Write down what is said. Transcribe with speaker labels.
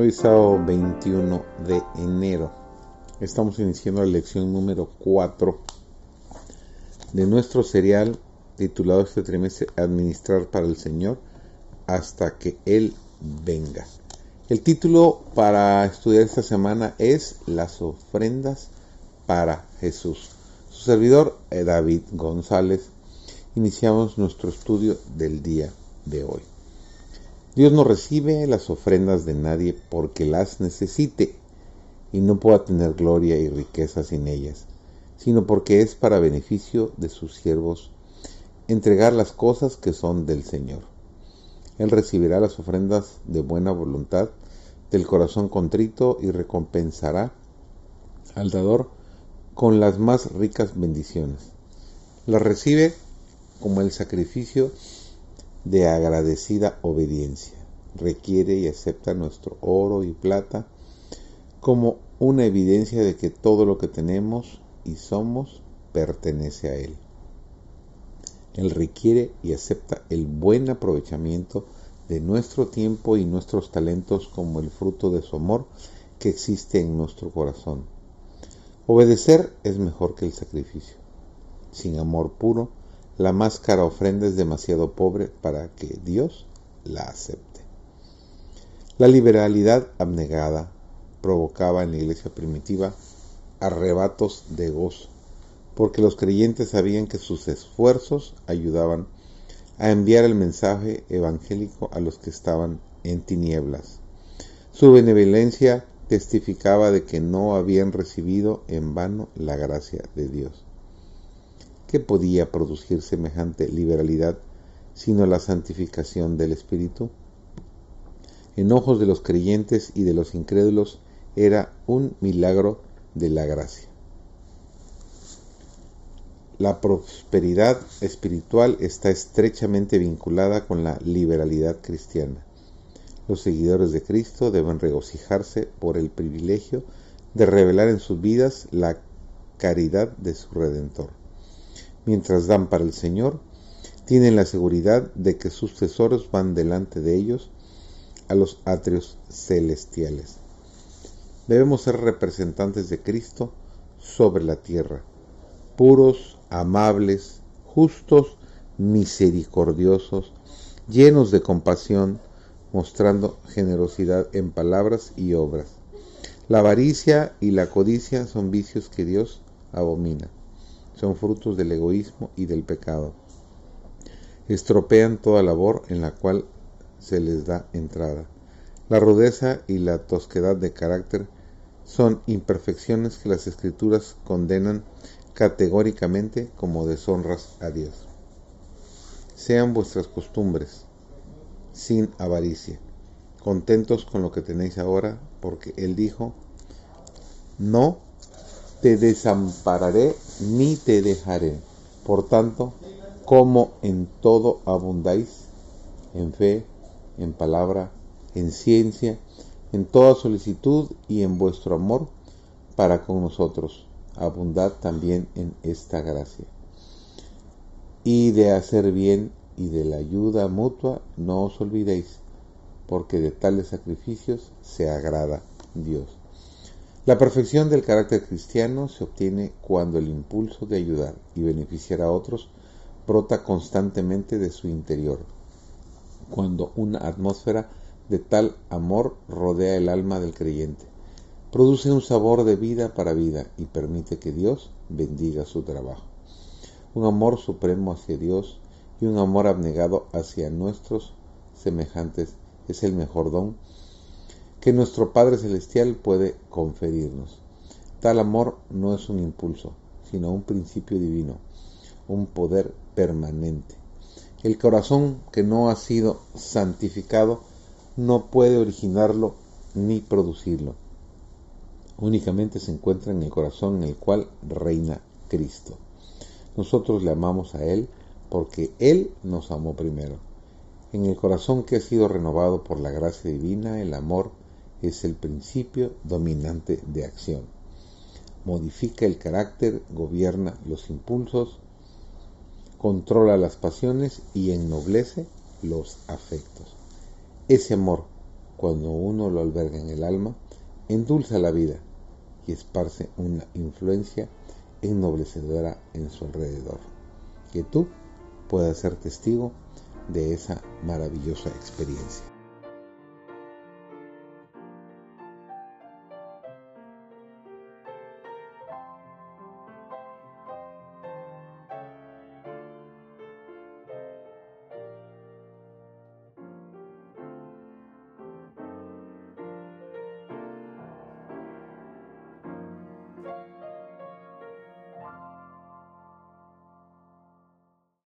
Speaker 1: Hoy es sábado 21 de enero. Estamos iniciando la lección número 4 de nuestro serial titulado este trimestre Administrar para el Señor hasta que Él venga. El título para estudiar esta semana es Las ofrendas para Jesús. Su servidor, eh, David González, iniciamos nuestro estudio del día de hoy. Dios no recibe las ofrendas de nadie porque las necesite y no pueda tener gloria y riqueza sin ellas, sino porque es para beneficio de sus siervos entregar las cosas que son del Señor. Él recibirá las ofrendas de buena voluntad del corazón contrito y recompensará al dador con las más ricas bendiciones. Las recibe como el sacrificio de agradecida obediencia. Requiere y acepta nuestro oro y plata como una evidencia de que todo lo que tenemos y somos pertenece a Él. Él requiere y acepta el buen aprovechamiento de nuestro tiempo y nuestros talentos como el fruto de su amor que existe en nuestro corazón. Obedecer es mejor que el sacrificio. Sin amor puro, la más cara ofrenda es demasiado pobre para que Dios la acepte. La liberalidad abnegada provocaba en la iglesia primitiva arrebatos de gozo, porque los creyentes sabían que sus esfuerzos ayudaban a enviar el mensaje evangélico a los que estaban en tinieblas. Su benevolencia testificaba de que no habían recibido en vano la gracia de Dios. ¿Qué podía producir semejante liberalidad sino la santificación del Espíritu? En ojos de los creyentes y de los incrédulos era un milagro de la gracia. La prosperidad espiritual está estrechamente vinculada con la liberalidad cristiana. Los seguidores de Cristo deben regocijarse por el privilegio de revelar en sus vidas la caridad de su Redentor mientras dan para el Señor, tienen la seguridad de que sus tesoros van delante de ellos a los atrios celestiales. Debemos ser representantes de Cristo sobre la tierra, puros, amables, justos, misericordiosos, llenos de compasión, mostrando generosidad en palabras y obras. La avaricia y la codicia son vicios que Dios abomina son frutos del egoísmo y del pecado. Estropean toda labor en la cual se les da entrada. La rudeza y la tosquedad de carácter son imperfecciones que las escrituras condenan categóricamente como deshonras a Dios. Sean vuestras costumbres sin avaricia, contentos con lo que tenéis ahora, porque Él dijo, no te desampararé ni te dejaré. Por tanto, como en todo abundáis, en fe, en palabra, en ciencia, en toda solicitud y en vuestro amor para con nosotros, abundad también en esta gracia. Y de hacer bien y de la ayuda mutua no os olvidéis, porque de tales sacrificios se agrada Dios. La perfección del carácter cristiano se obtiene cuando el impulso de ayudar y beneficiar a otros brota constantemente de su interior, cuando una atmósfera de tal amor rodea el alma del creyente, produce un sabor de vida para vida y permite que Dios bendiga su trabajo. Un amor supremo hacia Dios y un amor abnegado hacia nuestros semejantes es el mejor don que nuestro Padre Celestial puede conferirnos. Tal amor no es un impulso, sino un principio divino, un poder permanente. El corazón que no ha sido santificado no puede originarlo ni producirlo. Únicamente se encuentra en el corazón en el cual reina Cristo. Nosotros le amamos a Él porque Él nos amó primero. En el corazón que ha sido renovado por la gracia divina, el amor es el principio dominante de acción. Modifica el carácter, gobierna los impulsos, controla las pasiones y ennoblece los afectos. Ese amor cuando uno lo alberga en el alma, endulza la vida y esparce una influencia ennoblecedora en su alrededor. Que tú puedas ser testigo de esa maravillosa experiencia.